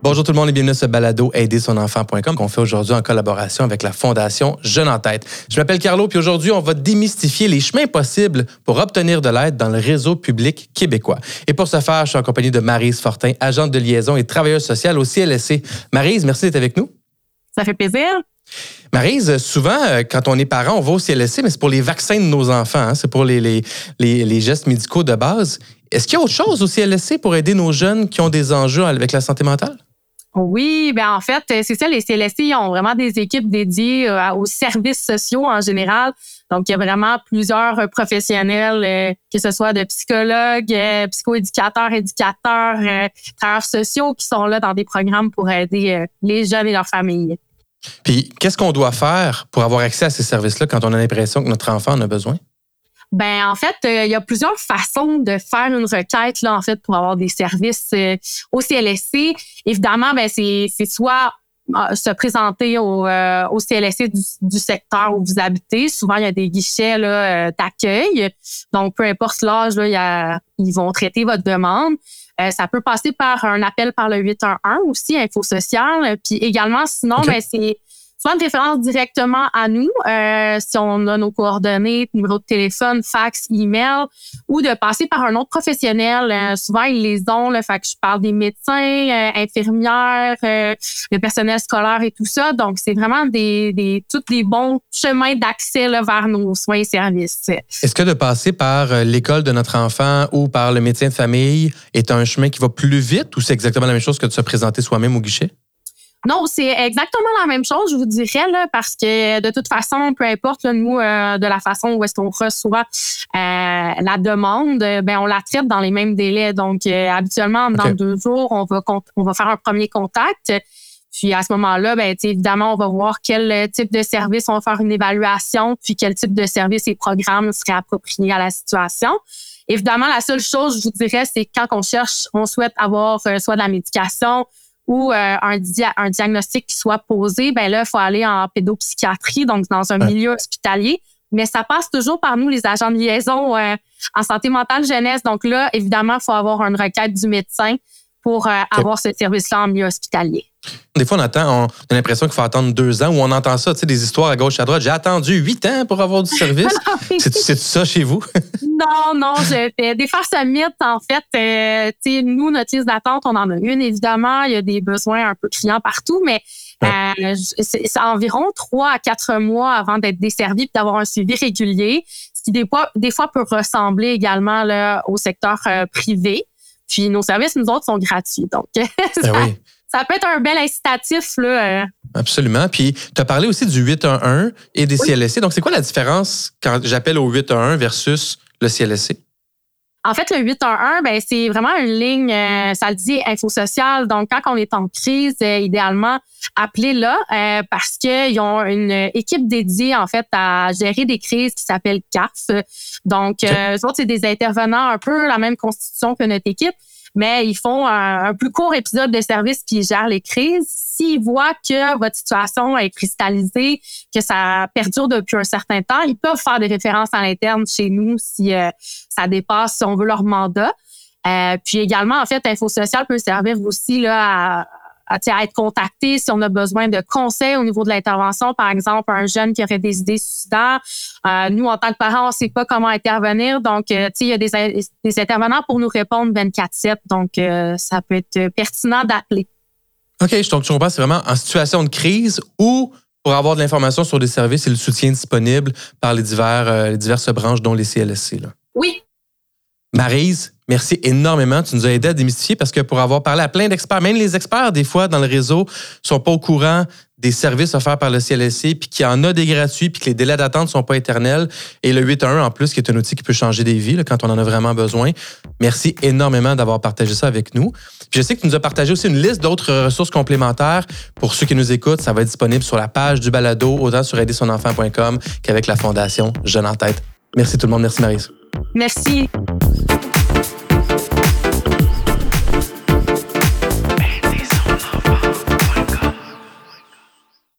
Bonjour tout le monde et bienvenue à ce balado aider son enfant.com qu'on fait aujourd'hui en collaboration avec la Fondation Jeune en tête. Je m'appelle Carlo puis aujourd'hui on va démystifier les chemins possibles pour obtenir de l'aide dans le réseau public québécois. Et pour ce faire, je suis en compagnie de Marise Fortin, agente de liaison et travailleuse sociale au CLSC. Marise, merci d'être avec nous. Ça fait plaisir. Marise, souvent, euh, quand on est parent, on va au CLSC, mais c'est pour les vaccins de nos enfants, hein. c'est pour les, gestes médicaux de base. Est-ce qu'il y a autre chose au CLSC pour aider nos jeunes qui ont des enjeux avec la santé mentale? Oui, ben en fait, euh, c'est ça, les CLSC ont vraiment des équipes dédiées euh, aux services sociaux en général. Donc, il y a vraiment plusieurs professionnels, que ce soit de psychologues, psychoéducateurs, éducateurs, travailleurs sociaux qui sont là dans des programmes pour aider les jeunes et leurs familles. Puis, qu'est-ce qu'on doit faire pour avoir accès à ces services-là quand on a l'impression que notre enfant en a besoin? Ben en fait, euh, il y a plusieurs façons de faire une requête là en fait pour avoir des services euh, au CLSC. Évidemment, ben c'est soit euh, se présenter au, au CLSC du, secteur où vous habitez. Souvent, il y a des guichets d'accueil. Donc, peu importe l'âge, ils vont traiter votre demande. Ça peut passer par un appel par le 811 aussi, Info Social. Puis également, sinon, ben, c'est soit une référence directement à nous, euh, si on a nos coordonnées, numéro de téléphone, fax, email, ou de passer par un autre professionnel. Euh, souvent, ils les ont. Là, fait que je parle des médecins, euh, infirmières, le personnel scolaire et tout ça. Donc, c'est vraiment des, des tous les bons chemins d'accès vers nos soins et services. Est-ce que de passer par l'école de notre enfant ou par le médecin de famille est un chemin qui va plus vite ou c'est exactement la même chose que de se présenter soi-même au guichet? Non, c'est exactement la même chose, je vous dirais, là, parce que de toute façon, peu importe, nous, euh, de la façon où est-ce qu'on reçoit euh, la demande, ben on la traite dans les mêmes délais. Donc, euh, habituellement, dans deux jours, on va, on va faire un premier contact. Puis à ce moment-là, ben, évidemment, on va voir quel type de service, on va faire une évaluation, puis quel type de service et programme serait approprié à la situation. Évidemment, la seule chose, je vous dirais, c'est quand on cherche, on souhaite avoir soit de la médication, ou euh, un, un, diagnostic qui soit posé, ben là, il faut aller en pédopsychiatrie, donc dans un milieu hospitalier. Mais ça passe toujours par nous, les agents de liaison euh, en santé mentale jeunesse. Donc là, évidemment, il faut avoir une requête du médecin pour euh, avoir ce service-là en milieu hospitalier. Des fois, on attend, on a l'impression qu'il faut attendre deux ans ou on entend ça, tu sais, des histoires à gauche et à droite. J'ai attendu huit ans pour avoir du service. C'est ça chez vous? non, non, je fais des farces mythes. En fait, euh, tu sais, nous, notre liste d'attente, on en a une, évidemment. Il y a des besoins un peu criants partout, mais euh, c'est environ trois à quatre mois avant d'être desservi et d'avoir un suivi régulier, ce qui des fois, des fois peut ressembler également là, au secteur euh, privé. Puis nos services, nous autres, sont gratuits. Donc, ben oui ça peut être un bel incitatif. Là. Euh. Absolument. Puis, tu as parlé aussi du 811 et des CLSC. Donc, c'est quoi la différence quand j'appelle au 811 versus le CLSC? En fait, le 811, ben, c'est vraiment une ligne, euh, ça le dit, info sociale. Donc, quand on est en crise, euh, idéalement, appelez-là parce qu'ils ont une équipe dédiée, en fait, à gérer des crises qui s'appelle CAF. Donc, eux autres, c'est des intervenants un peu la même constitution que notre équipe mais ils font un, plus court épisode de service qui gère les crises. S'ils voient que votre situation est cristallisée, que ça perdure depuis un certain temps, ils peuvent faire des références à l'interne chez nous si euh, ça dépasse, si on veut, leur mandat. Euh, puis également, en fait, Info Social peut servir aussi là, à à, être contacté si on a besoin de conseils au niveau de l'intervention. Par exemple, un jeune qui aurait des idées suicidaires. Euh, nous, en tant que parents, on ne sait pas comment intervenir. Donc, euh, il y a des, des, intervenants pour nous répondre 24-7. Donc, euh, ça peut être pertinent d'appeler. OK, donc je comprends, c'est vraiment en situation de crise ou pour avoir de l'information sur des services et le soutien disponible par les, divers, les diverses branches, dont les CLSC. Là. Oui. Marise, Merci énormément. Tu nous as aidé à démystifier parce que pour avoir parlé à plein d'experts, même les experts, des fois, dans le réseau, sont pas au courant des services offerts par le CLSC, puis qu'il y en a des gratuits, puis que les délais d'attente sont pas éternels. Et le 8.1, en plus, qui est un outil qui peut changer des vies quand on en a vraiment besoin. Merci énormément d'avoir partagé ça avec nous. Puis je sais que tu nous as partagé aussi une liste d'autres ressources complémentaires. Pour ceux qui nous écoutent, ça va être disponible sur la page du balado, autant sur aidersonenfant.com qu'avec la Fondation Jeune en tête. Merci tout le monde. Merci Marise. Merci.